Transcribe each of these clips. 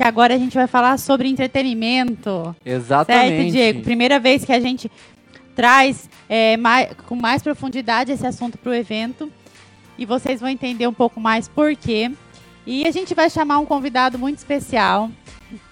que agora a gente vai falar sobre entretenimento. Exatamente. Certo, Diego? Primeira vez que a gente traz é, mais, com mais profundidade esse assunto para o evento. E vocês vão entender um pouco mais por quê. E a gente vai chamar um convidado muito especial.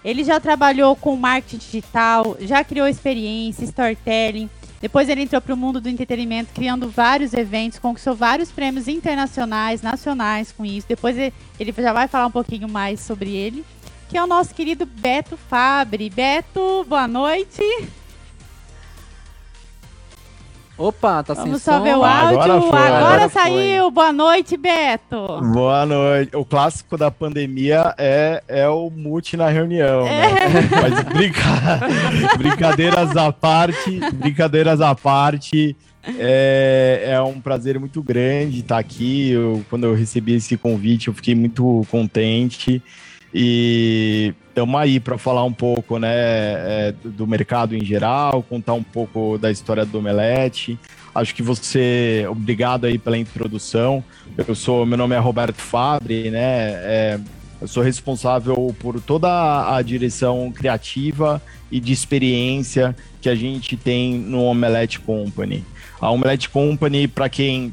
Ele já trabalhou com marketing digital, já criou experiência, storytelling. Depois ele entrou para o mundo do entretenimento, criando vários eventos, conquistou vários prêmios internacionais, nacionais com isso. Depois ele já vai falar um pouquinho mais sobre ele que é o nosso querido Beto Fabre. Beto, boa noite. Opa, tá Vamos sem só som. ver o áudio. Agora Agora, foi, agora saiu. foi. Boa noite, Beto. Boa noite. O clássico da pandemia é, é o mute na reunião, né? Mas brinca... brincadeiras à parte, brincadeiras à parte, é, é um prazer muito grande estar aqui. Eu, quando eu recebi esse convite, eu fiquei muito contente. E estamos aí para falar um pouco né, é, do mercado em geral, contar um pouco da história do Omelete. Acho que você, obrigado aí pela introdução. Eu sou, meu nome é Roberto Fabre, né? É, eu sou responsável por toda a direção criativa e de experiência que a gente tem no Omelete Company. A Omelete Company, para quem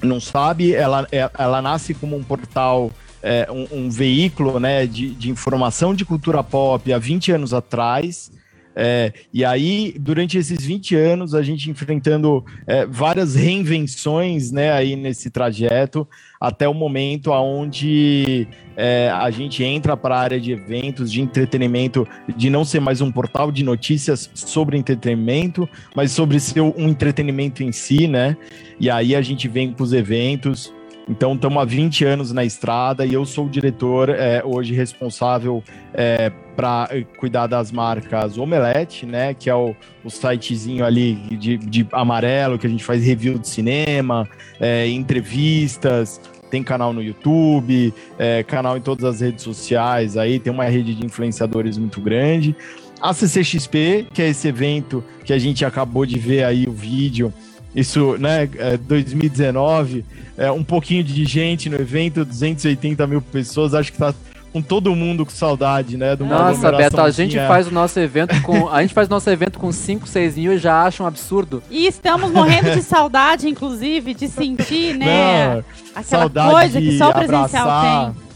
não sabe, ela, ela nasce como um portal é, um, um, veículo né, de, de, informação de cultura pop há 20 anos atrás. É, e aí, durante esses 20 anos, a gente enfrentando é, várias reinvenções né, aí nesse trajeto, até o momento onde é, a gente entra para a área de eventos, de entretenimento, de não ser mais um portal de notícias sobre entretenimento, mas sobre ser um entretenimento em si, né? E aí a gente vem com os eventos, então, estamos há 20 anos na estrada e eu sou o diretor é, hoje responsável é, para cuidar das marcas Omelete, né? Que é o, o sitezinho ali de, de, amarelo que a gente faz review de cinema, é, entrevistas. Tem canal no YouTube, é, canal em todas as redes sociais aí, tem uma rede de influenciadores muito grande. A CCXP, que é esse evento que a gente acabou de ver aí o vídeo, isso, né, 2019, é, um pouquinho de gente no evento, 280 mil pessoas, acho que tá com todo mundo com saudade, né? Do Nossa, Beto, a gente faz o nosso evento com. A gente faz o nosso evento com 5, 6 mil e já acha um absurdo. E estamos morrendo de saudade, inclusive, de sentir, né? Não, aquela coisa que só o presencial abraçar. tem.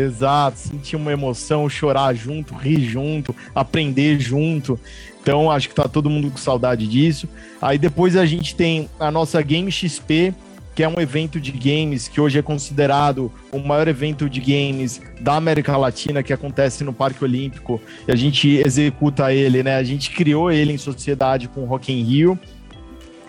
Exato, sentir uma emoção, chorar junto, rir junto, aprender junto. Então, acho que tá todo mundo com saudade disso. Aí depois a gente tem a nossa Game XP, que é um evento de games que hoje é considerado o maior evento de games da América Latina que acontece no Parque Olímpico. E a gente executa ele, né? A gente criou ele em sociedade com o Rock in Rio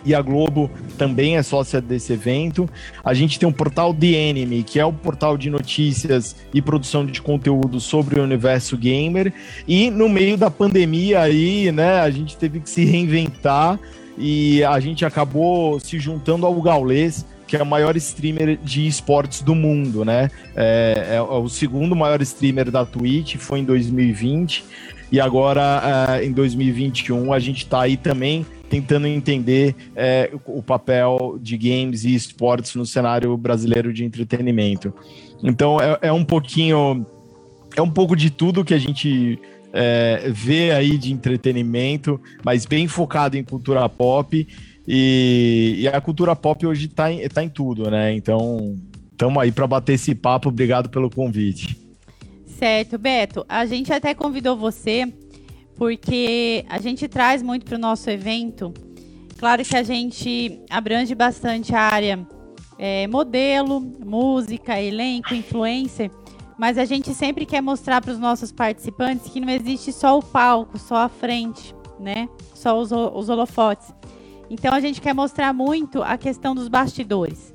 e a Globo também é sócia desse evento. A gente tem o portal The Enemy, que é o portal de notícias e produção de conteúdo sobre o universo gamer. E no meio da pandemia aí, né, a gente teve que se reinventar e a gente acabou se juntando ao Gaulês, que é o maior streamer de esportes do mundo, né? É, é, o segundo maior streamer da Twitch, foi em 2020. E agora, é, em 2021, a gente está aí também tentando entender é, o papel de games e esportes no cenário brasileiro de entretenimento. Então, é, é um pouquinho. É um pouco de tudo que a gente é, vê aí de entretenimento, mas bem focado em cultura pop. E, e a cultura pop hoje está em, tá em tudo, né? Então, estamos aí para bater esse papo. Obrigado pelo convite. Certo, Beto. A gente até convidou você porque a gente traz muito para o nosso evento. Claro que a gente abrange bastante a área é, modelo, música, elenco, influencer, mas a gente sempre quer mostrar para os nossos participantes que não existe só o palco, só a frente, né? Só os, os holofotes. Então a gente quer mostrar muito a questão dos bastidores.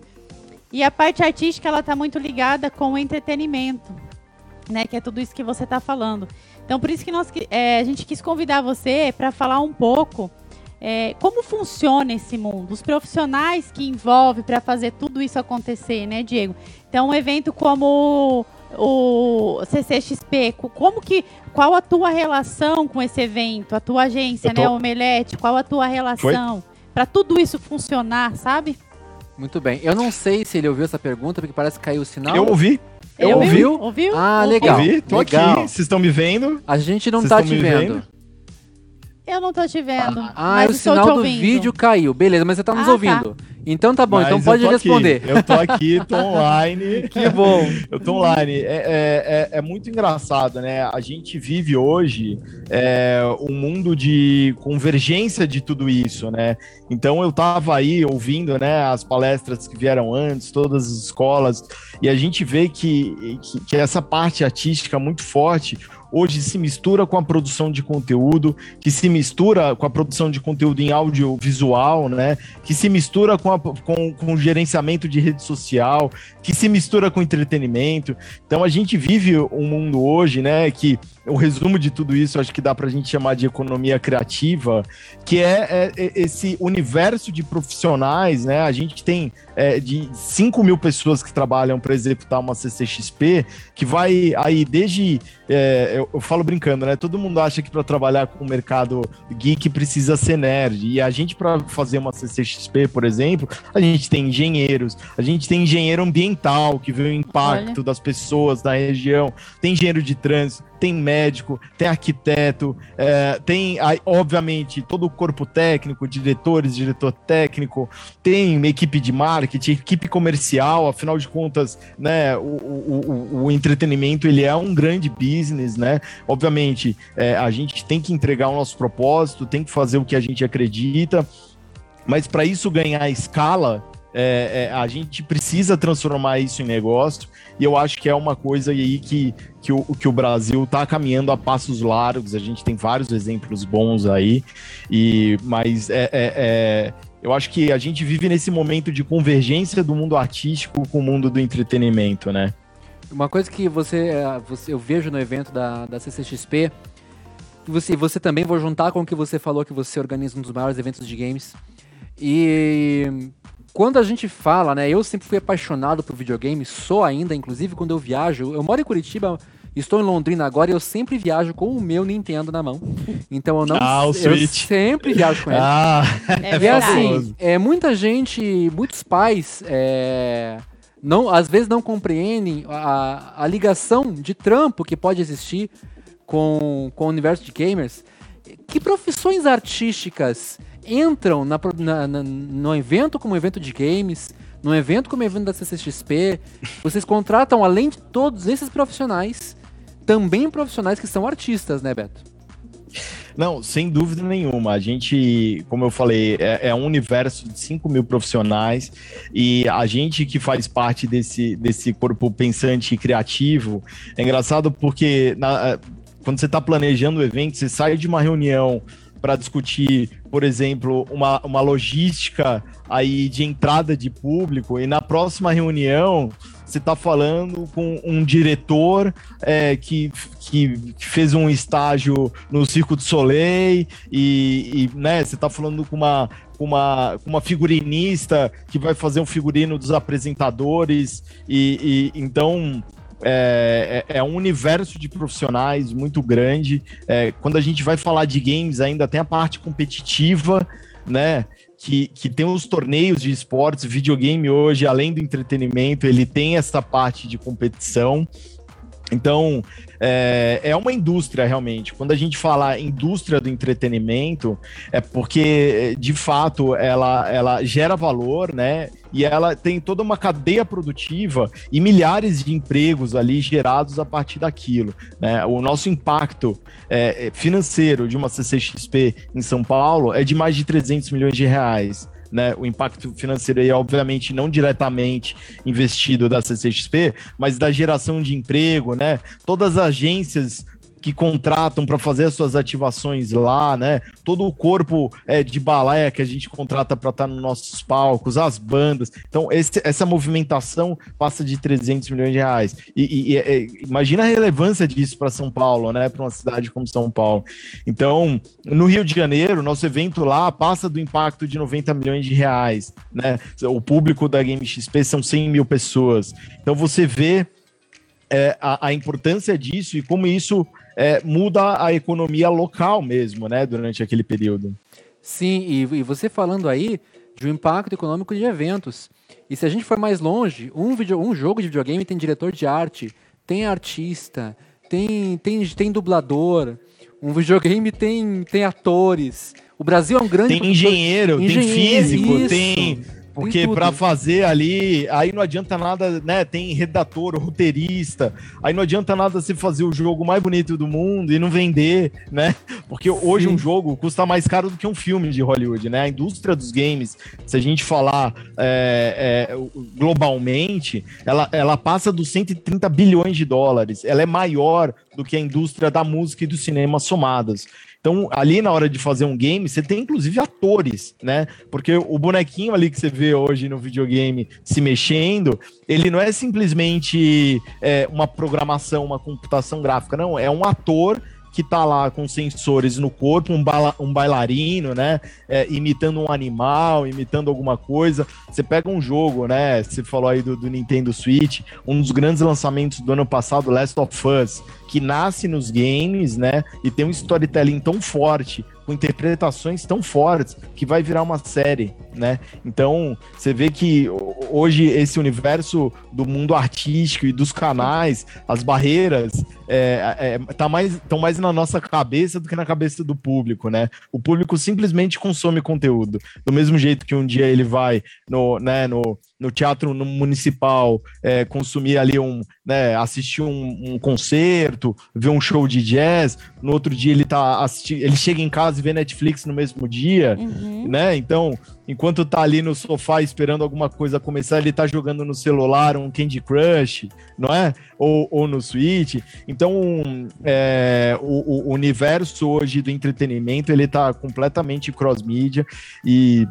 E a parte artística ela está muito ligada com o entretenimento, né? Que é tudo isso que você está falando. Então por isso que nós, é, a gente quis convidar você para falar um pouco é, como funciona esse mundo, os profissionais que envolve para fazer tudo isso acontecer, né, Diego? Então um evento como o CCXP, como que, qual a tua relação com esse evento, a tua agência, tô... né, Omelete, qual a tua relação para tudo isso funcionar, sabe? Muito bem. Eu não sei se ele ouviu essa pergunta, porque parece que caiu o sinal. Eu ouvi. Eu ouviu? Ouviu? Ah, legal. Ouvi, tô legal. aqui. Vocês estão me vendo? A gente não Vocês tá te me vendo. vendo? Eu não tô te vendo. Ah, mas o sinal do ouvindo. vídeo caiu. Beleza, mas você tá nos Ah, tá. ouvindo. Então tá bom, Mas então eu pode aqui. responder. Eu tô aqui, tô online. Que bom. Eu tô online. É, é, é, é muito engraçado, né? A gente vive hoje é, um mundo de convergência de tudo isso, né? Então eu tava aí ouvindo, né, as palestras que vieram antes, todas as escolas, e a gente vê que, que, que essa parte artística muito forte hoje se mistura com a produção de conteúdo, que se mistura com a produção de conteúdo em audiovisual, né? Que se mistura com, a, com, com o gerenciamento de rede social, que se mistura com entretenimento. Então a gente vive um mundo hoje, né? Que o resumo de tudo isso, acho que dá para a gente chamar de economia criativa, que é, é, esse universo de profissionais, né? A gente tem é, de 5 mil pessoas que trabalham para executar uma CCXP, que vai aí desde. É, eu, eu, falo brincando, né? Todo mundo acha que para trabalhar com o mercado geek precisa ser nerd. E a gente, para fazer uma CCXP, por exemplo, a gente tem engenheiros, a gente tem engenheiro ambiental, que vê o impacto Olha. das pessoas da região, tem engenheiro de trânsito tem médico, tem arquiteto, é, tem, obviamente, todo o corpo técnico, diretores, diretor técnico, tem equipe de marketing, equipe comercial, afinal de contas, né, o, o, o, entretenimento, ele é um grande business, né, obviamente, é, a gente tem que entregar o nosso propósito, tem que fazer o que a gente acredita, mas para isso ganhar escala, é, é, a gente precisa transformar isso em negócio e eu acho que é uma coisa aí que, que, o, que o Brasil está caminhando a passos largos. A gente tem vários exemplos bons aí, e mas é, é, é, eu acho que a gente vive nesse momento de convergência do mundo artístico com o mundo do entretenimento, né? Uma coisa que você, é, você eu vejo no evento da, da CCXP, você, você também vou juntar com o que você falou que você organiza um dos maiores eventos de games. E quando a gente fala, né? Eu sempre fui apaixonado por videogame, sou ainda, inclusive quando eu viajo. Eu moro em Curitiba, estou em Londrina agora e eu sempre viajo com o meu Nintendo na mão. Então eu não. Ah, o eu Switch. sempre viajo com ele. Ah, É e assim, verdade. é, muita gente, muitos pais. É, não, às vezes não compreendem a, a ligação de trampo que pode existir com, com o universo de gamers. Que profissões artísticas entram na, na, na, no evento como evento de games, no evento como evento da CCXP, vocês contratam, além de todos esses profissionais, também profissionais que são artistas, né, Beto? Não, sem dúvida nenhuma. A gente, como eu falei, é, é, um universo de 5 mil profissionais e a gente que faz parte desse, desse corpo pensante e criativo, é engraçado porque na, quando você está planejando o evento, você sai de uma reunião para discutir, por exemplo, uma, uma logística aí de entrada de público e na próxima reunião você está falando com um diretor é, que, que fez um estágio no Circo do Soleil e, e né, você está falando com uma, com uma, com uma figurinista que vai fazer um figurino dos apresentadores e, e então é, é, é, um universo de profissionais muito grande. É, quando a gente vai falar de games, ainda tem a parte competitiva, né? Que, que tem os torneios de esportes, videogame hoje, além do entretenimento, ele tem essa parte de competição. Então, é, é, uma indústria realmente. Quando a gente fala indústria do entretenimento, é porque, de fato, ela, ela gera valor, né? E ela tem toda uma cadeia produtiva e milhares de empregos ali gerados a partir daquilo. Né? O nosso impacto é, financeiro de uma CCXP em São Paulo é de mais de 300 milhões de reais né, o impacto financeiro aí, obviamente, não diretamente investido da CCXP, mas da geração de emprego, né? Todas as agências que contratam para fazer as suas ativações lá, né? Todo o corpo é, de balé que a gente contrata para estar tá nos nossos palcos, as bandas. Então, esse, essa movimentação passa de 300 milhões de reais. E, e, e imagina a relevância disso para São Paulo, né? Para uma cidade como São Paulo. Então, no Rio de Janeiro, nosso evento lá passa do impacto de 90 milhões de reais, né? O público da Game XP são 100 mil pessoas. Então, você vê é, a, a importância disso e como isso é, muda a economia local mesmo, né, durante aquele período. Sim, e, e você falando aí de um impacto econômico de eventos. E se a gente for mais longe, um, video, um jogo de videogame tem diretor de arte, tem artista, tem, tem, tem dublador, um videogame tem, tem atores. O Brasil é um grande. Tem engenheiro, engenheiro tem físico, isso. tem porque para fazer ali, aí não adianta nada, né? Tem redator, roteirista, aí não adianta nada você fazer o jogo mais bonito do mundo e não vender, né? Porque Sim. hoje um jogo custa mais caro do que um filme de Hollywood, né? A indústria dos games, se a gente falar é, é, globalmente, ela, ela passa dos 130 bilhões de dólares. Ela é maior do que a indústria da música e do cinema somadas. Então, ali na hora de fazer um game, você tem inclusive atores, né? Porque o bonequinho ali que você vê hoje no videogame se mexendo, ele não é simplesmente é, uma programação, uma computação gráfica, não. É um ator que tá lá com sensores no corpo, um, bala, um bailarino, né? É, imitando um animal, imitando alguma coisa. Você pega um jogo, né? Você falou aí do, do, Nintendo Switch, um dos grandes lançamentos do ano passado, Last of Us, que nasce nos games, né? E tem um storytelling tão forte, com interpretações tão fortes, que vai virar uma série, né? Então, você vê que hoje esse universo do mundo artístico e dos canais, as barreiras, é, é, tá mais, estão mais na nossa cabeça do que na cabeça do público, né? O público simplesmente consome conteúdo. Do mesmo jeito que um dia ele vai no, né, no, no teatro no municipal é, consumir ali um, né, assistir um, um, concerto, ver um show de jazz, no outro dia ele tá assistindo, ele chega em casa e vê Netflix no mesmo dia, uhum. né? Então, enquanto tá ali no sofá esperando alguma coisa começar, ele tá jogando no celular um Candy Crush, não é? Ou, ou no Switch. Então, é, o, o, universo hoje do entretenimento, ele tá completamente cross-mídia e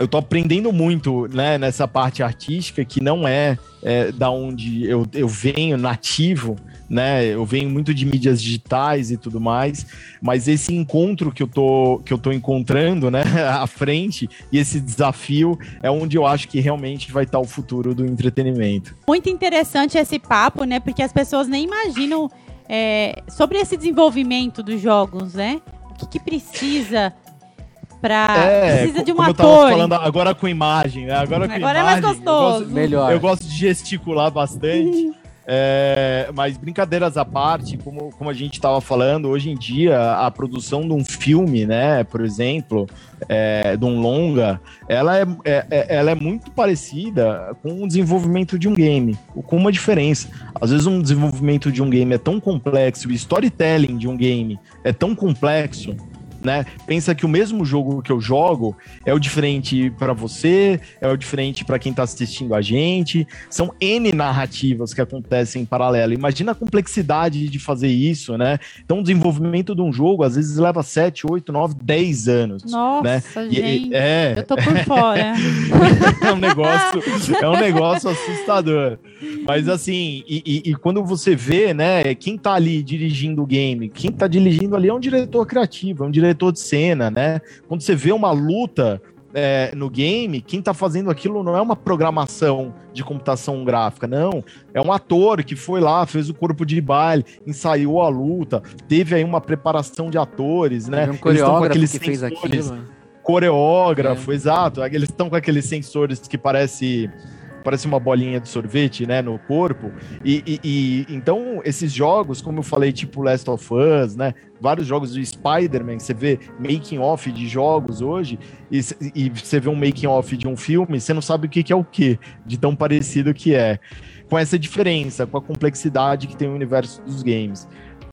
eu tô aprendendo muito né, nessa parte artística que não é, é da onde eu, eu venho nativo, né? Eu venho muito de mídias digitais e tudo mais, mas esse encontro que eu tô, que eu tô encontrando né, à frente e esse desafio é onde eu acho que realmente vai estar o futuro do entretenimento. Muito interessante esse papo, né? Porque as pessoas nem imaginam é, sobre esse desenvolvimento dos jogos, né? O que, que precisa pra. É, precisa de um como ator. Eu tava falando agora com imagem, né? Agora com agora imagem, é mais gostoso. Eu gosto, Melhor. Eu gosto de gesticular bastante. É, mas brincadeiras à parte, como, como a gente estava falando, hoje em dia a produção de um filme, né, por exemplo, é, de um longa, ela é, é, é ela é muito parecida com o desenvolvimento de um game, com uma diferença. Às vezes um desenvolvimento de um game é tão complexo, o storytelling de um game é tão complexo né? Pensa que o mesmo jogo que eu jogo é o diferente para você, é o diferente para quem está assistindo a gente. São N narrativas que acontecem em paralelo. Imagina a complexidade de fazer isso, né? Então, o desenvolvimento de um jogo às vezes leva 7, 8, 9, 10 anos. Nossa, né? gente. E, é... Eu tô por fora. é um negócio, é um negócio assustador. Mas assim, e, e, e, quando você vê, né, quem tá ali dirigindo o game, quem tá dirigindo ali é um diretor criativo, é um diretor de cena, né? Quando você vê uma luta é, no game, quem tá fazendo aquilo não é uma programação de computação gráfica, não. É um ator que foi lá, fez o corpo de baile, ensaiou a luta, teve aí uma preparação de atores, né? Um coreógrafo que fez aquilo. Coreógrafo, é. exato. Eles estão com aqueles sensores que parece parece uma bolinha de sorvete, né, no corpo. E, e, e, então esses jogos, como eu falei, tipo Last of Us, né, vários jogos de Spider-Man, você vê making off de jogos hoje e, e você vê um making off de um filme, você não sabe o que, que é o que, de tão parecido que é. Com essa diferença, com a complexidade que tem o universo dos games.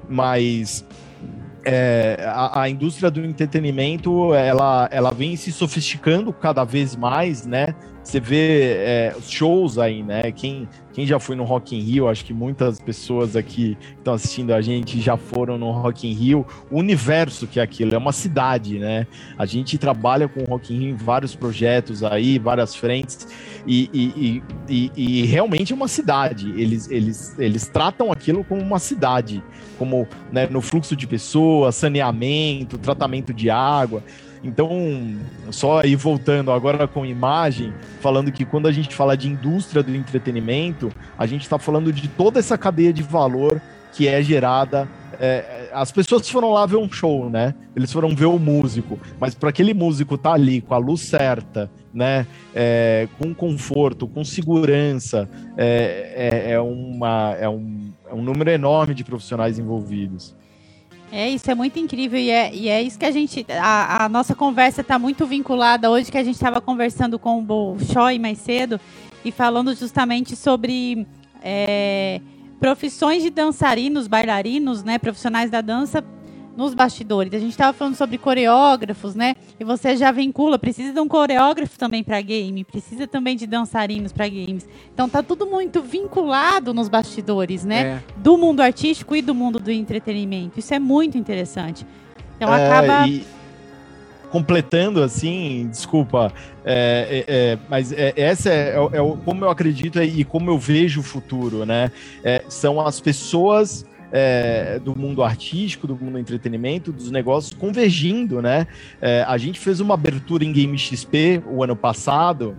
Mas é, a, a, indústria do entretenimento ela, ela vem se sofisticando cada vez mais, né? Você vê é, shows aí, né? Quem, quem já foi no Rock in Rio, acho que muitas pessoas aqui que estão assistindo a gente já foram no Rock in Rio. O universo que é aquilo, é uma cidade, né? A gente trabalha com o Rock in Rio em vários projetos aí, várias frentes, e, e, e, e realmente é uma cidade. Eles, eles, eles tratam aquilo como uma cidade, como né, no fluxo de pessoas, saneamento, tratamento de água. Então, só aí voltando agora com imagem, falando que quando a gente fala de indústria do entretenimento, a gente está falando de toda essa cadeia de valor que é gerada. É, as pessoas foram lá ver um show, né? Eles foram ver o músico, mas para aquele músico estar tá ali com a luz certa, né? É, com conforto, com segurança, é, é, é, uma, é, um, é um número enorme de profissionais envolvidos. É, isso é muito incrível e é, e é isso que a gente. A, a nossa conversa está muito vinculada hoje, que a gente estava conversando com o Bolshoi mais cedo e falando justamente sobre é, profissões de dançarinos, bailarinos, né, profissionais da dança nos bastidores. A gente estava falando sobre coreógrafos, né? E você já vincula, precisa de um coreógrafo também para game, precisa também de dançarinos para games. Então tá tudo muito vinculado nos bastidores, né? É. Do mundo artístico e do mundo do entretenimento. Isso é muito interessante. Então é, acaba e completando assim, desculpa, é, é, é, mas é, essa é, é, é como eu acredito e como eu vejo o futuro, né? são as pessoas é, do mundo artístico, do mundo do entretenimento, dos negócios convergindo, né? É, a gente fez uma abertura em Game XP o ano passado,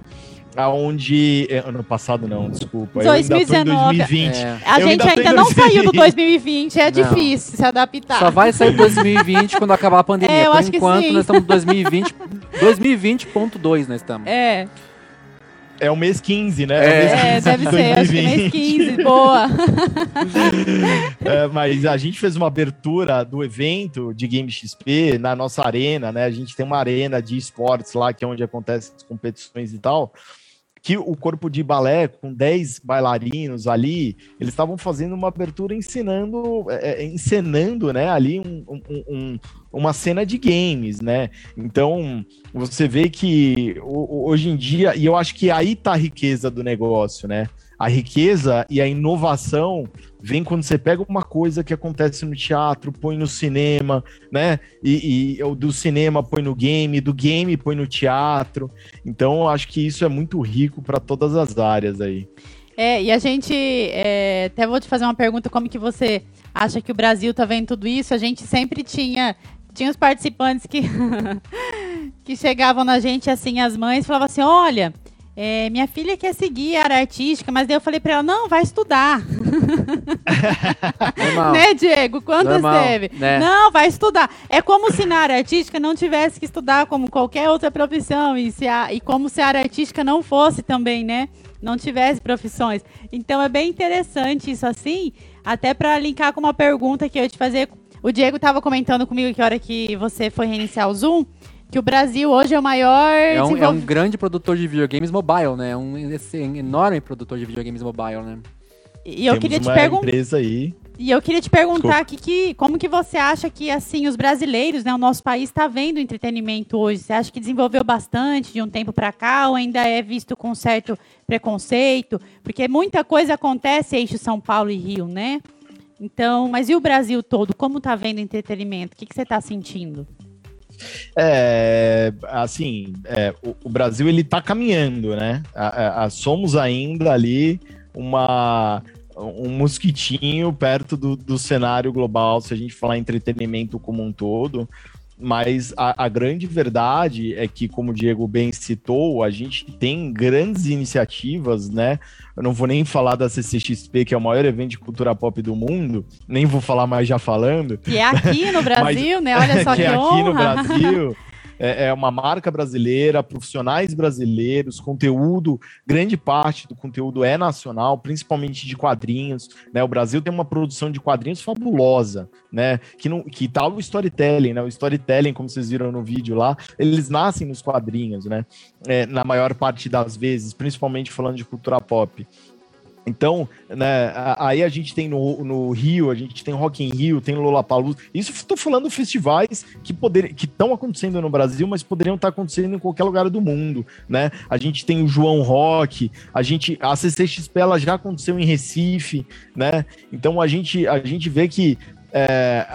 aonde é, ano passado não, desculpa. 2019. 2020. É. A gente ainda não 2020. saiu do 2020, é não. difícil se adaptar. Só vai sair 2020 quando acabar a pandemia. É, Por enquanto nós estamos em 2020, 2020.2 nós estamos. É. É o mês 15, né? É, é, é deve ser, acho que mês 15, boa. é, mas a gente fez uma abertura do evento de Game XP na nossa arena, né? A gente tem uma arena de esportes lá, que é onde acontecem as competições e tal que o corpo de balé, com 10 bailarinos ali, eles estavam fazendo uma abertura ensinando, é, é, encenando, né, ali um, um, um, uma cena de games, né? Então, você vê que hoje em dia, e eu acho que aí tá a riqueza do negócio, né? A riqueza e a inovação vem quando você pega uma coisa que acontece no teatro, põe no cinema, né? E, e do cinema põe no game, do game põe no teatro. Então, acho que isso é muito rico para todas as áreas aí. É, e a gente, é, até vou te fazer uma pergunta, como que você acha que o Brasil tá vendo tudo isso? A gente sempre tinha, tinha os participantes que, que chegavam na gente, assim, as mães, falavam assim, olha, é, minha filha quer seguir a área artística, mas daí eu falei para ela, não, vai estudar. né, Diego? Quantas Normal, teve? Né? Não, vai estudar. É como se na área artística não tivesse que estudar como qualquer outra profissão e, se a, e como se a área artística não fosse também, né? Não tivesse profissões. Então é bem interessante isso assim, até para linkar com uma pergunta que eu ia te fazer. O Diego estava comentando comigo que hora que você foi reiniciar o Zoom, que o Brasil hoje é o maior. É um, é um grande produtor de videogames mobile, né? Um enorme produtor de videogames mobile, né? E eu Temos queria te perguntar. aí. E eu queria te perguntar que, que, como que você acha que assim os brasileiros, né, o nosso país está vendo entretenimento hoje? Você acha que desenvolveu bastante de um tempo para cá ou ainda é visto com certo preconceito? Porque muita coisa acontece eixo São Paulo e Rio, né? Então, mas e o Brasil todo? Como está vendo entretenimento? O que, que você está sentindo? É, assim, é, o, o, Brasil ele tá caminhando, né? A, a, somos ainda ali uma um mosquitinho perto do, do cenário global, se a gente falar entretenimento como um todo. Mas a, a, grande verdade é que, como o Diego bem citou, a gente tem grandes iniciativas, né? Eu não vou nem falar da CCXP, que é o maior evento de cultura pop do mundo, nem vou falar mais já falando. Que é aqui no Brasil, Mas, né? Olha só que, que é aqui no Brasil. é, é uma marca brasileira, profissionais brasileiros, conteúdo, grande parte do conteúdo é nacional, principalmente de quadrinhos, né? O Brasil tem uma produção de quadrinhos fabulosa, né? Que não, que tal o storytelling, né? O storytelling, como vocês viram no vídeo lá, eles nascem nos quadrinhos, né? É, na maior parte das vezes, principalmente falando de cultura pop. Então, né, aí a gente tem no, no Rio, a gente tem Rock in Rio, tem Lollapalooza. Isso estou falando festivais que poder, que estão acontecendo no Brasil, mas poderiam estar acontecendo em qualquer lugar do mundo, né? A gente tem o João Rock, a gente a CCXP ela já aconteceu em Recife, né? Então a gente a gente vê que é,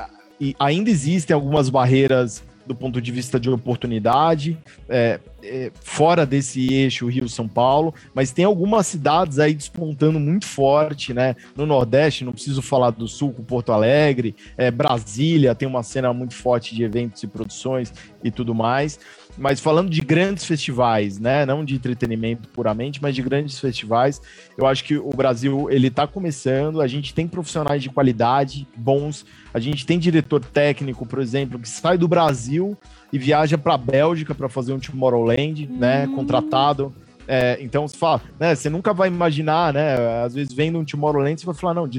ainda existem algumas barreiras do ponto de vista de oportunidade, é, é, fora desse eixo Rio-São Paulo, mas tem algumas cidades aí despontando muito forte, né? No Nordeste, não preciso falar do Sul com Porto Alegre, é, Brasília tem uma cena muito forte de eventos e produções e tudo mais. Mas falando de grandes festivais, né? Não de entretenimento puramente, mas de grandes festivais, eu acho que o Brasil ele está começando. A gente tem profissionais de qualidade bons. A gente tem diretor técnico, por exemplo, que sai do Brasil e viaja para a Bélgica para fazer um Tomorrowland, né? Hum. Contratado. É, então você fala, né? Você nunca vai imaginar, né? Às vezes vendo um Tomorrowland, você vai falar, não,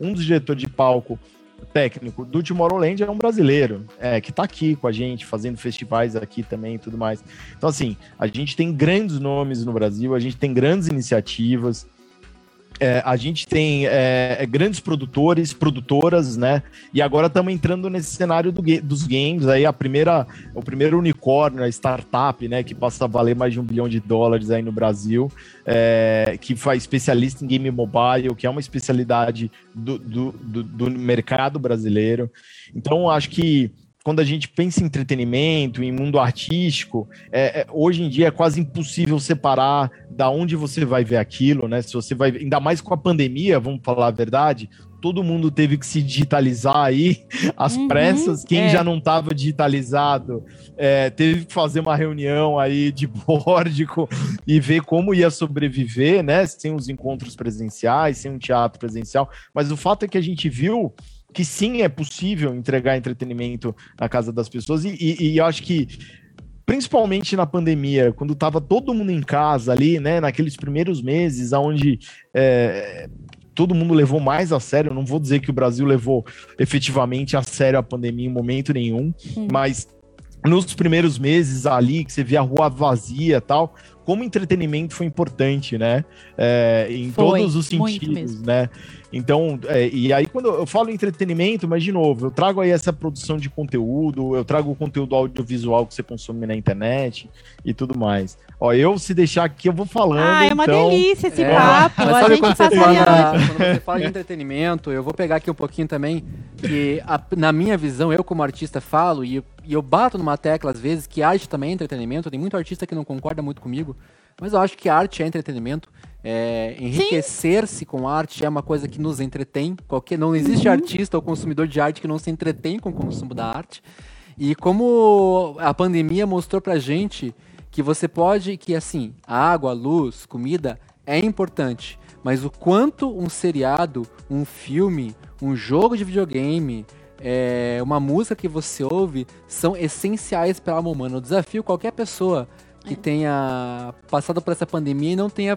um dos diretores de palco técnico do Tomorrowland é um brasileiro, é, que está aqui com a gente, fazendo festivais aqui também e tudo mais. Então, assim, a gente tem grandes nomes no Brasil, a gente tem grandes iniciativas, é, a gente tem é, é, grandes produtores, produtoras, né? E agora estamos entrando nesse cenário do, dos games. Aí a primeira, o primeiro unicórnio, a startup, né? Que passa a valer mais de um bilhão de dólares aí no Brasil, é, que faz especialista em game mobile, que é uma especialidade do, do, do, do mercado brasileiro. Então, acho que quando a gente pensa em entretenimento, em mundo artístico, é, é, hoje em dia é quase impossível separar da onde você vai ver aquilo, né? Se você vai, ainda mais com a pandemia, vamos falar a verdade, todo mundo teve que se digitalizar aí às uhum, pressas. Quem é. já não estava digitalizado é, teve que fazer uma reunião aí de bórdico e ver como ia sobreviver, né? Sem os encontros presenciais, sem um teatro presencial. Mas o fato é que a gente viu que sim é possível entregar entretenimento na casa das pessoas, e, e, e eu acho que principalmente na pandemia, quando estava todo mundo em casa ali, né, naqueles primeiros meses, onde é, todo mundo levou mais a sério, não vou dizer que o Brasil levou efetivamente a sério a pandemia em momento nenhum, mas nos primeiros meses ali, que você via a rua vazia tal, como entretenimento foi importante, né? É, em foi, todos os sentidos, né? Então, é, e aí quando eu falo entretenimento, mas de novo, eu trago aí essa produção de conteúdo, eu trago o conteúdo audiovisual que você consome na internet e tudo mais. Ó, eu se deixar aqui, eu vou falando. Ah, é uma então... delícia esse é, papo. Mas sabe quando você, fala, quando você fala de entretenimento, eu vou pegar aqui um pouquinho também, que a, na minha visão, eu como artista falo, e eu, e eu bato numa tecla às vezes, que arte também é entretenimento, tem muito artista que não concorda muito comigo, mas eu acho que arte é entretenimento. É, Enriquecer-se com arte é uma coisa que nos entretém. Qualquer, não existe uhum. artista ou consumidor de arte que não se entretém com o consumo da arte. E como a pandemia mostrou pra gente que você pode, que assim, água, luz, comida é importante, mas o quanto um seriado, um filme, um jogo de videogame, é, uma música que você ouve são essenciais para a alma humana. Eu desafio qualquer pessoa que tenha passado por essa pandemia e não tenha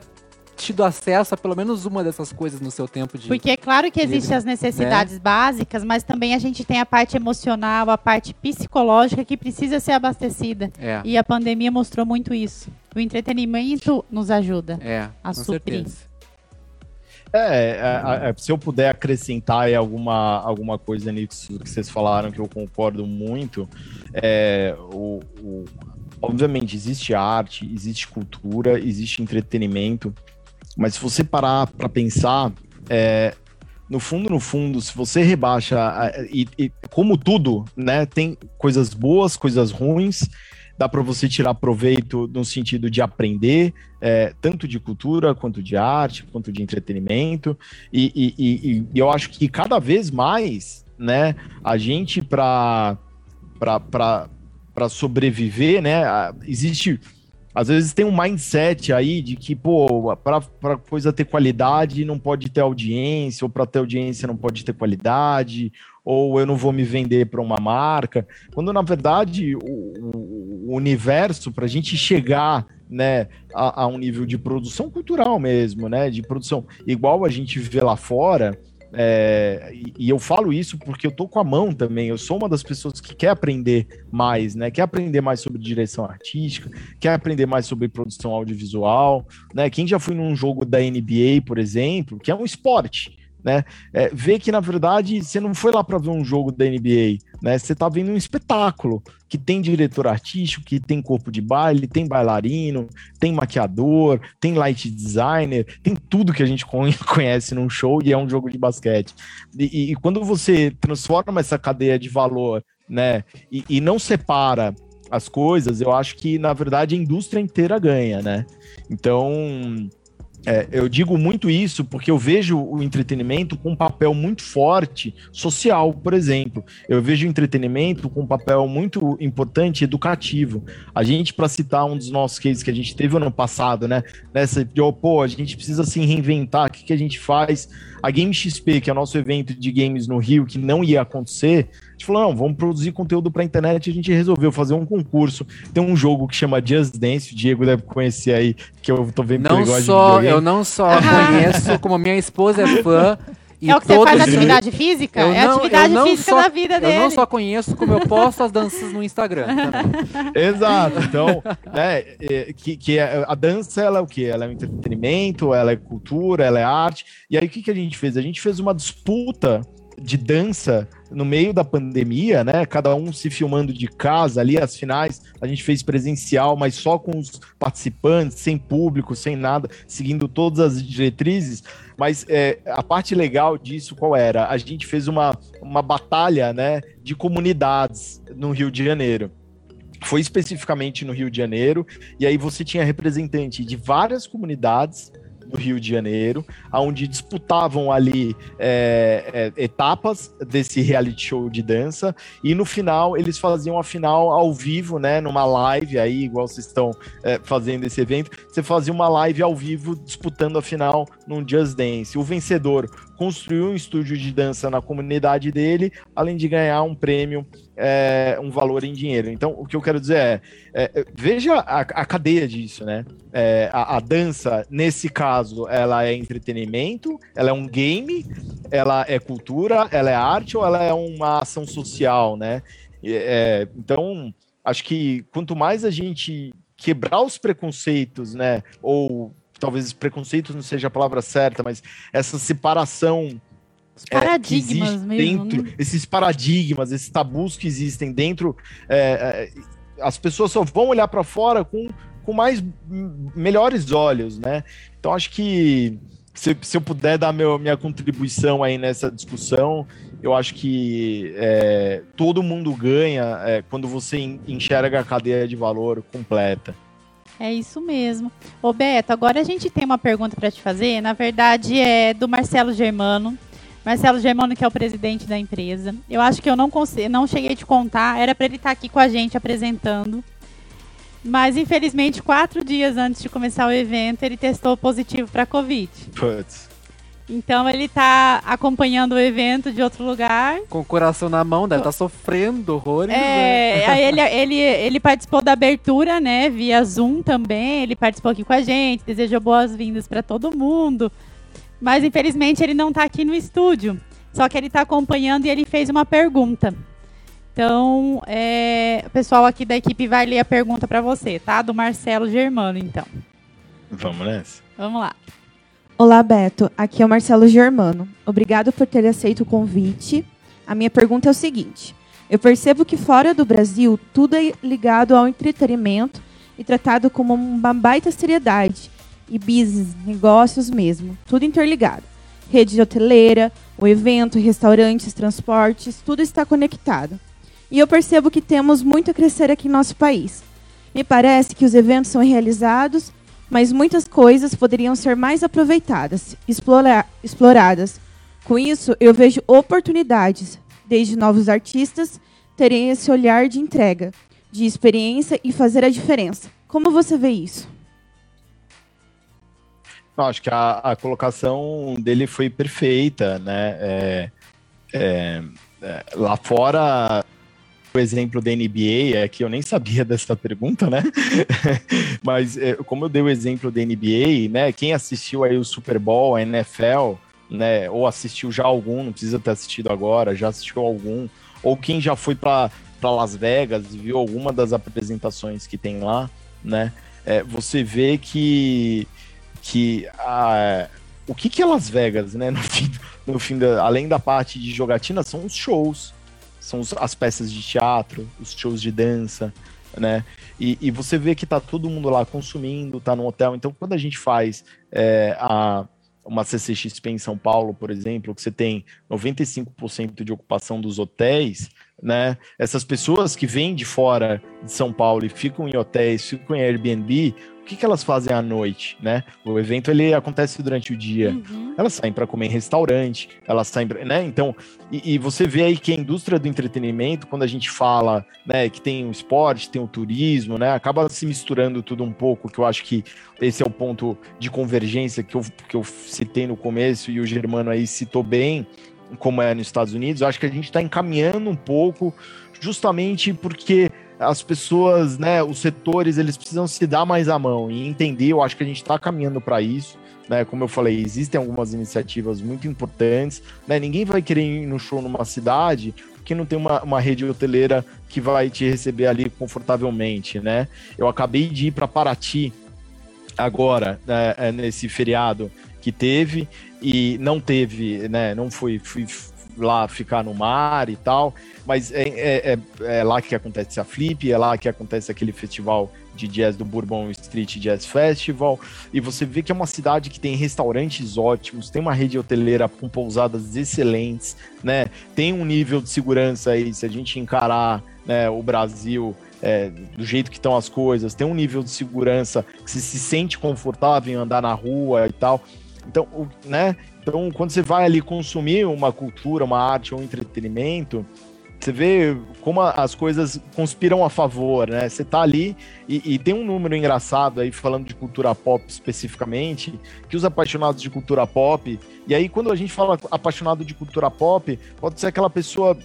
tido acesso a pelo menos uma dessas coisas no seu tempo de. Porque é claro que existem as necessidades né? básicas, mas também a gente tem a parte emocional, a parte psicológica que precisa ser abastecida. É. E a pandemia mostrou muito isso. O entretenimento nos ajuda é, a suprir. Certeza. É, é, é, se eu puder acrescentar alguma, alguma coisa nisso que vocês falaram que eu concordo muito, é, o, o obviamente, existe arte, existe cultura, existe entretenimento, mas se você parar para pensar, é, no fundo, no fundo, se você rebaixa, e, e, como tudo, né, tem coisas boas, coisas ruins, dá para você tirar proveito no sentido de aprender, é, tanto de cultura, quanto de arte, quanto de entretenimento, e, e, e eu acho que cada vez mais, né, a gente para sobreviver, né? Existe. Às vezes tem um mindset aí de que, pô, para coisa ter qualidade não pode ter audiência, ou para ter audiência não pode ter qualidade, ou eu não vou me vender para uma marca. Quando na verdade o, o universo, para a gente chegar né, a, a, um nível de produção cultural mesmo, né, de produção igual a gente vê lá fora, é, e, eu falo isso porque eu tô com a mão também. Eu sou uma das pessoas que quer aprender mais, né? Quer aprender mais sobre direção artística, quer aprender mais sobre produção audiovisual, né? Quem já foi num jogo da NBA, por exemplo, que é um esporte, né? É, vê que na verdade você não foi lá para ver um jogo da NBA, né? Você tá vendo um espetáculo que tem diretor artístico, que tem corpo de baile, tem bailarino, tem maquiador, tem light designer, tem tudo que a gente conhece num show e é um jogo de basquete. E, e quando você transforma essa cadeia de valor, né? e, e não separa as coisas, eu acho que na verdade a indústria inteira ganha, né? Então É, eu digo muito isso porque eu vejo o entretenimento com um papel muito forte social, por exemplo. Eu vejo o entretenimento com um papel muito importante educativo. A gente, para citar um dos nossos cases que a gente teve ano passado, né? Nessa de, oh, pô, a gente precisa se reinventar, o que, que a gente faz? A Game XP, que é o nosso evento de games no Rio, que não ia acontecer, a gente falou, não, vamos produzir conteúdo para internet. A gente resolveu fazer um concurso. Tem um jogo que chama Just Dance, o Diego deve conhecer aí, que eu tô vendo não que só, Eu não só conheço, como minha esposa é fã. E é o que você faz atividade física? Eu é a atividade física só, da vida dele. Eu não só conheço, como eu posto as danças no Instagram. Exato. Então, né, é, que, que é, a dança, ela é o quê? Ela é um entretenimento, ela é cultura, ela é arte. E aí, o que, que a gente fez? A gente fez uma disputa de dança no meio da pandemia, né? Cada um se filmando de casa ali, as finais a gente fez presencial, mas só com os participantes, sem público, sem nada, seguindo todas as diretrizes. Mas é, a parte legal disso qual era? A gente fez uma, uma batalha, né, de comunidades no Rio de Janeiro foi especificamente no Rio de Janeiro, e aí você tinha representante de várias comunidades do Rio de Janeiro, onde disputavam ali é, é, etapas desse reality show de dança, e no final eles faziam a final ao vivo, né, numa live aí, igual vocês estão é, fazendo esse evento, você fazia uma live ao vivo disputando a final num Just Dance. O vencedor construiu um estúdio de dança na comunidade dele, além de ganhar um prêmio, é, um valor em dinheiro. Então, o que eu quero dizer é, é veja a, a, cadeia disso, né? É, a, a, dança, nesse caso, ela é entretenimento, ela é um game, ela é cultura, ela é arte ou ela é uma ação social, né? É, então, acho que quanto mais a gente quebrar os preconceitos, né? Ou talvez preconceitos não seja a palavra certa, mas essa separação os é, paradigmas é, mesmo, dentro, né? esses paradigmas, esses tabus que existem dentro, é, é, as pessoas só vão olhar para fora com, com mais melhores olhos, né? Então acho que se, se eu puder dar meu, minha contribuição aí nessa discussão, eu acho que é, todo mundo ganha é, quando você enxerga a cadeia de valor completa. É isso mesmo. Ô Beto, agora a gente tem uma pergunta para te fazer. Na verdade, é do Marcelo Germano. Marcelo Germano, que é o presidente da empresa. Eu acho que eu não, não cheguei a te contar. Era para ele estar tá aqui com a gente apresentando. Mas, infelizmente, quatro dias antes de começar o evento, ele testou positivo para Covid. Putz. Então ele está acompanhando o evento de outro lugar. Com o coração na mão, deve estar tá sofrendo horrores. É, né? aí ele, ele, ele participou da abertura, né? Via Zoom também. Ele participou aqui com a gente, desejou boas-vindas para todo mundo. Mas infelizmente ele não está aqui no estúdio. Só que ele está acompanhando e ele fez uma pergunta. Então, é, o pessoal aqui da equipe vai ler a pergunta para você, tá? Do Marcelo Germano, então. Vamos nessa. Vamos lá. Olá, Beto. Aqui é o Marcelo Germano. Obrigado por ter aceito o convite. A minha pergunta é o seguinte: eu percebo que fora do Brasil tudo é ligado ao entretenimento e tratado como uma baita seriedade e business, negócios mesmo, tudo interligado. Rede hoteleira, o evento, restaurantes, transportes, tudo está conectado. E eu percebo que temos muito a crescer aqui em nosso país. Me parece que os eventos são realizados mas muitas coisas poderiam ser mais aproveitadas, explora exploradas. Com isso, eu vejo oportunidades, desde novos artistas terem esse olhar de entrega, de experiência e fazer a diferença. Como você vê isso? Não, acho que a, a, colocação dele foi perfeita, né? É, é, é, lá fora o exemplo da NBA, é que eu nem sabia dessa pergunta, né? Mas é, como eu dei o exemplo da NBA, né? Quem assistiu aí o Super Bowl, a NFL, né? Ou assistiu já algum, não precisa ter assistido agora, já assistiu algum, ou quem já foi para Las Vegas e viu alguma das apresentações que tem lá, né? É, você vê que que a, o que, que é Las Vegas, né? No fim, no fim da, além da parte de jogatina, são os shows são as peças de teatro, os shows de dança, né? E, e, você vê que tá todo mundo lá consumindo, tá no hotel. Então, quando a gente faz é, a, uma CCXP em São Paulo, por exemplo, que você tem 95% de ocupação dos hotéis, né? Essas pessoas que vêm de fora de São Paulo e ficam em hotéis, ficam em Airbnb, que, que elas fazem à noite, né? O evento ele acontece durante o dia. Uhum. Elas saem para comer em restaurante, elas saem, pra, né? Então, e, e, você vê aí que a indústria do entretenimento, quando a gente fala, né, que tem o esporte, tem o turismo, né, acaba se misturando tudo um pouco, que eu acho que esse é o ponto de convergência que eu, que eu citei no começo e o Germano aí citou bem, como é nos Estados Unidos. Eu acho que a gente está encaminhando um pouco, justamente porque as pessoas, né, os setores, eles precisam se dar mais a mão e entender. Eu acho que a gente está caminhando para isso. Né, como eu falei, existem algumas iniciativas muito importantes. Né, ninguém vai querer ir no show numa cidade que não tem uma, uma rede hoteleira que vai te receber ali confortavelmente. Né? Eu acabei de ir para Paraty agora, né, é, nesse feriado que teve, e não teve, né? Não fui, fui lá ficar no mar e tal, mas é, é, é, é, lá que acontece a Flip, é lá que acontece aquele festival de jazz do Bourbon Street Jazz Festival, e você vê que é uma cidade que tem restaurantes ótimos, tem uma rede hoteleira com pousadas excelentes, né? Tem um nível de segurança aí, se a gente encarar né, o Brasil é, do jeito que estão as coisas, tem um nível de segurança que você se sente confortável em andar na rua e tal. Então, o, né? Então, quando você vai ali consumir uma cultura, uma arte ou um entretenimento, você vê como as coisas conspiram a favor, né? Você tá ali e, e, tem um número engraçado aí, falando de cultura pop especificamente, que os apaixonados de cultura pop, e aí quando a gente fala apaixonado de cultura pop, pode ser aquela pessoa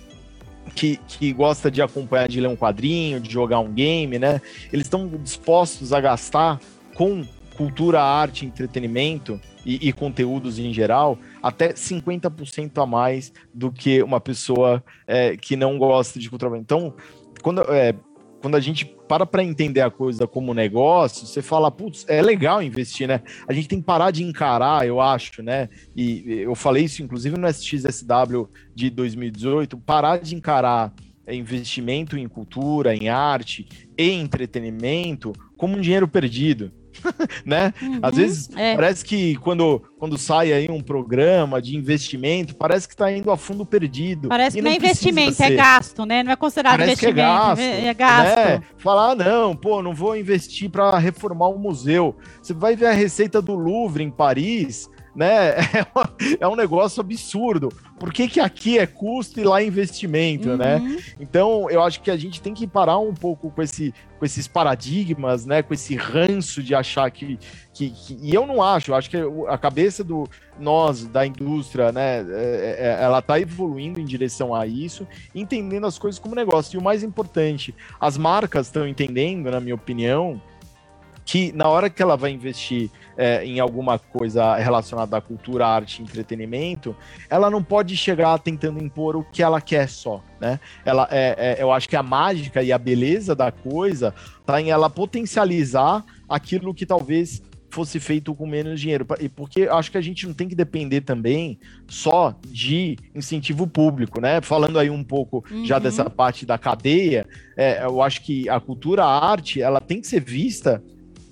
que, que gosta de acompanhar, de ler um quadrinho, de jogar um game, né? Eles estão dispostos a gastar com cultura, arte, entretenimento e, e, conteúdos em geral, até 50% a mais do que uma pessoa é, que não gosta de cultura. Então, quando, é, quando a gente para para entender a coisa como negócio, você fala, putz, é legal investir, né? A gente tem que parar de encarar, eu acho, né? E eu falei isso, inclusive, no SXSW de 2018, parar de encarar é, investimento em cultura, em arte e entretenimento como um dinheiro perdido. né? Uhum, Às vezes é. parece que quando, quando sai aí um programa de investimento, parece que está indo a fundo perdido. Parece que não é investimento, é ser. é gasto, né? Não é considerado parece investimento, é gasto. É gasto. Né? Falar, ah, não, pô, não vou investir para reformar um museu. Você vai ver a receita do Louvre em Paris, né? É um negócio absurdo. Por que, que aqui é custo e lá é investimento, né? uhum. né? Então, eu acho que a gente tem que parar um pouco com, esse, com esses paradigmas, né? Com esse ranço de achar que, que, que, E eu não acho, eu acho que a cabeça do nós, da indústria, né? É, é, é ela está evoluindo em direção a isso, entendendo as coisas como negócio. E o mais importante, as marcas estão entendendo, na minha opinião, que na hora que ela vai investir é, em alguma coisa relacionada à cultura, arte e entretenimento, ela não pode chegar tentando impor o que ela quer só, né? Ela, é, é, eu acho que a mágica e a beleza da coisa tá em ela potencializar aquilo que talvez fosse feito com menos dinheiro. E porque acho que a gente não tem que depender também só de incentivo público, né? Falando aí um pouco uhum. já dessa parte da cadeia, é, eu acho que a cultura, a arte, ela tem que ser vista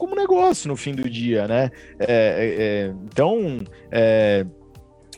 como negócio no fim do dia, né? É, é, é então, é,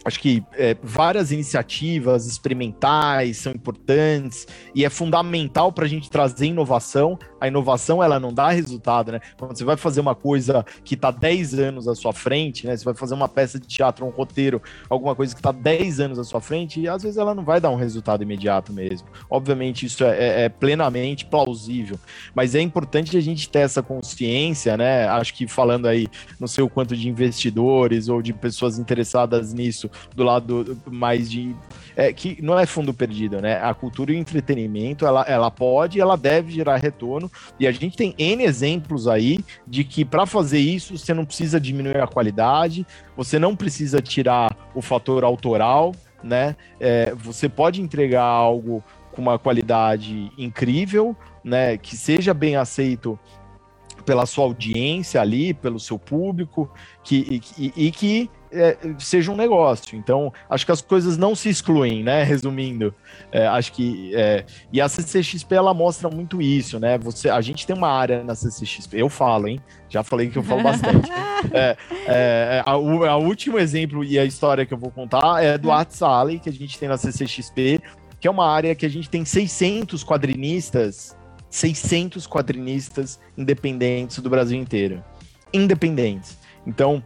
acho que é, várias iniciativas experimentais são importantes e é fundamental para a gente trazer inovação. A inovação ela não dá resultado, né? Quando você vai fazer uma coisa que está 10 anos à sua frente, né? Você vai fazer uma peça de teatro, um roteiro, alguma coisa que está 10 anos à sua frente, e às vezes ela não vai dar um resultado imediato mesmo. Obviamente, isso é, é, é plenamente plausível, mas é importante a gente ter essa consciência, né? Acho que falando aí, não sei o quanto de investidores ou de pessoas interessadas nisso, do lado mais de. É, que não é fundo perdido, né? A cultura e o entretenimento, ela, ela pode e ela deve gerar retorno. E a gente tem N exemplos aí de que para fazer isso você não precisa diminuir a qualidade, você não precisa tirar o fator autoral, né? É, você pode entregar algo com uma qualidade incrível, né? Que seja bem aceito pela sua audiência ali, pelo seu público, que, e, e que é, seja um negócio. Então, acho que as coisas não se excluem, né? Resumindo, é, acho que é, e a CCXP ela mostra muito isso, né? Você, a gente tem uma área na CCXP. Eu falo, hein? Já falei que eu falo bastante. é, é, a, a último exemplo e a história que eu vou contar é do uhum. Art Alley, que a gente tem na CCXP, que é uma área que a gente tem 600 quadrinistas 600 quadrinistas independentes do Brasil inteiro. independentes. Então,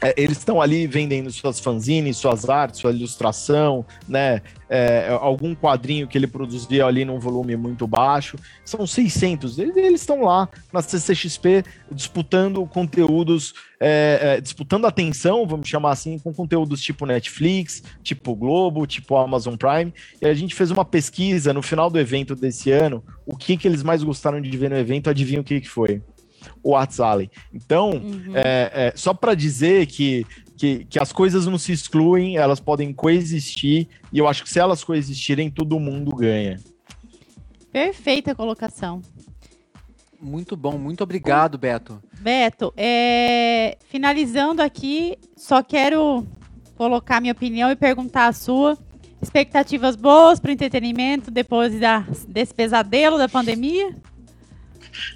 é, eles estão ali vendendo suas fanzines, suas artes, sua ilustração, né? É, algum quadrinho que ele produzia ali num volume muito baixo. São 600. Eles estão lá na CCXP disputando conteúdos, é, é, disputando atenção, vamos chamar assim, com conteúdos tipo Netflix, tipo Globo, tipo Amazon Prime. E a gente fez uma pesquisa no final do evento desse ano. O que, que eles mais gostaram de ver no evento? Adivinha o que, que foi? O WhatsApp. Então, uhum. é, é, só para dizer que, que, que as coisas não se excluem, elas podem coexistir, e eu acho que se elas coexistirem, todo mundo ganha. Perfeita colocação. Muito bom, muito obrigado, Beto. Beto, é... finalizando aqui, só quero colocar minha opinião e perguntar a sua. Expectativas boas para o entretenimento depois da, desse pesadelo da pandemia?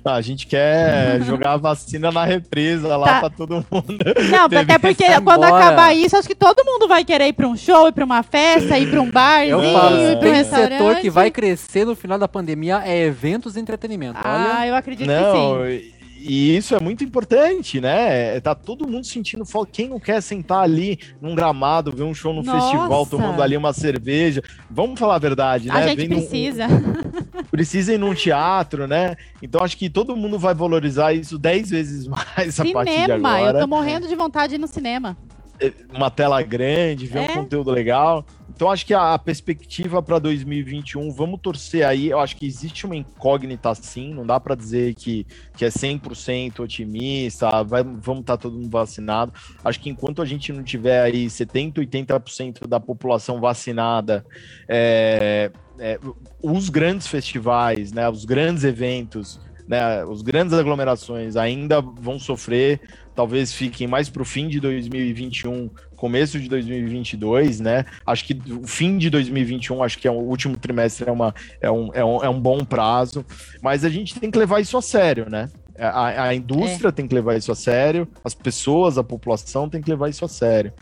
A gente quer jogar a vacina na represa lá tá. pra todo mundo. Não, até porque quando acabar isso, acho que todo mundo vai querer ir pra um show, ir pra uma festa, ir pra um bar, Eu falo, ir pra um restaurante. setor que vai crescer no final da pandemia é eventos e entretenimento. Ah, Olha. eu acredito Não, que sim. E isso é muito importante, né? É, tá todo mundo sentindo falta. Quem não quer sentar ali num gramado, ver um show no Nossa. festival, tomando ali uma cerveja? Vamos falar a verdade, né? A gente Vem precisa. Num, precisa ir num teatro, né? Então acho que todo mundo vai valorizar isso dez vezes mais cinema, a partir de agora. Eu tô morrendo de vontade de ir no cinema. É, uma tela grande, ver é. um conteúdo legal. Então, acho que a, perspectiva para 2021, vamos torcer aí. Eu acho que existe uma incógnita sim, não dá para dizer que, que é 100% otimista, vai, vamos estar tá todo mundo vacinado. Acho que enquanto a gente não tiver aí 70%, 80% da população vacinada, é, é, os grandes festivais, né, os grandes eventos, né, os grandes aglomerações ainda vão sofrer, talvez fiquem mais para o fim de 2021 começo de 2022, né? Acho que o fim de 2021, acho que é o último trimestre é, uma, é, um, é, um, é um bom prazo, mas a gente tem que levar isso a sério, né? A, a indústria é. tem que levar isso a sério, as pessoas, a população tem que levar isso a sério.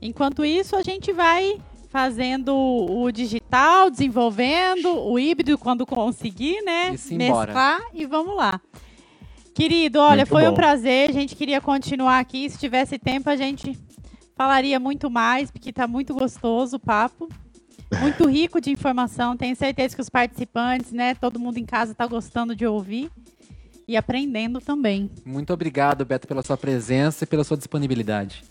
Enquanto isso, a gente vai fazendo o digital, desenvolvendo o híbrido quando conseguir, né? E Mesclar e vamos lá. Querido, olha, muito foi bom. um prazer. A gente queria continuar aqui. Se tivesse tempo, a gente falaria muito mais, porque está muito gostoso o papo. Muito rico de informação. Tenho certeza que os participantes, né? Todo mundo em casa está gostando de ouvir e aprendendo também. Muito obrigado, Beto, pela sua presença e pela sua disponibilidade.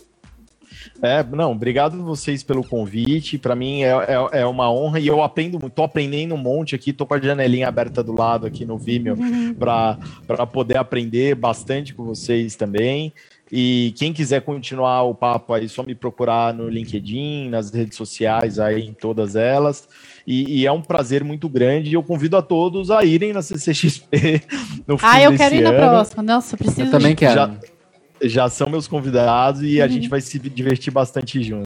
É, não, obrigado vocês pelo convite. Para mim é, é, é, uma honra e eu aprendo muito. Tô aprendendo um monte aqui, tô com a janelinha aberta do lado aqui no Vimeo uhum. para poder aprender bastante com vocês também. E quem quiser continuar o papo aí, só me procurar no LinkedIn, nas redes sociais aí, em todas elas. E, e é um prazer muito grande. E eu convido a todos a irem na CCXP no fim Ah, eu quero ir na próxima. Nossa, preciso. Eu também quero. Já, já são meus convidados e a uhum. gente vai se divertir bastante junto.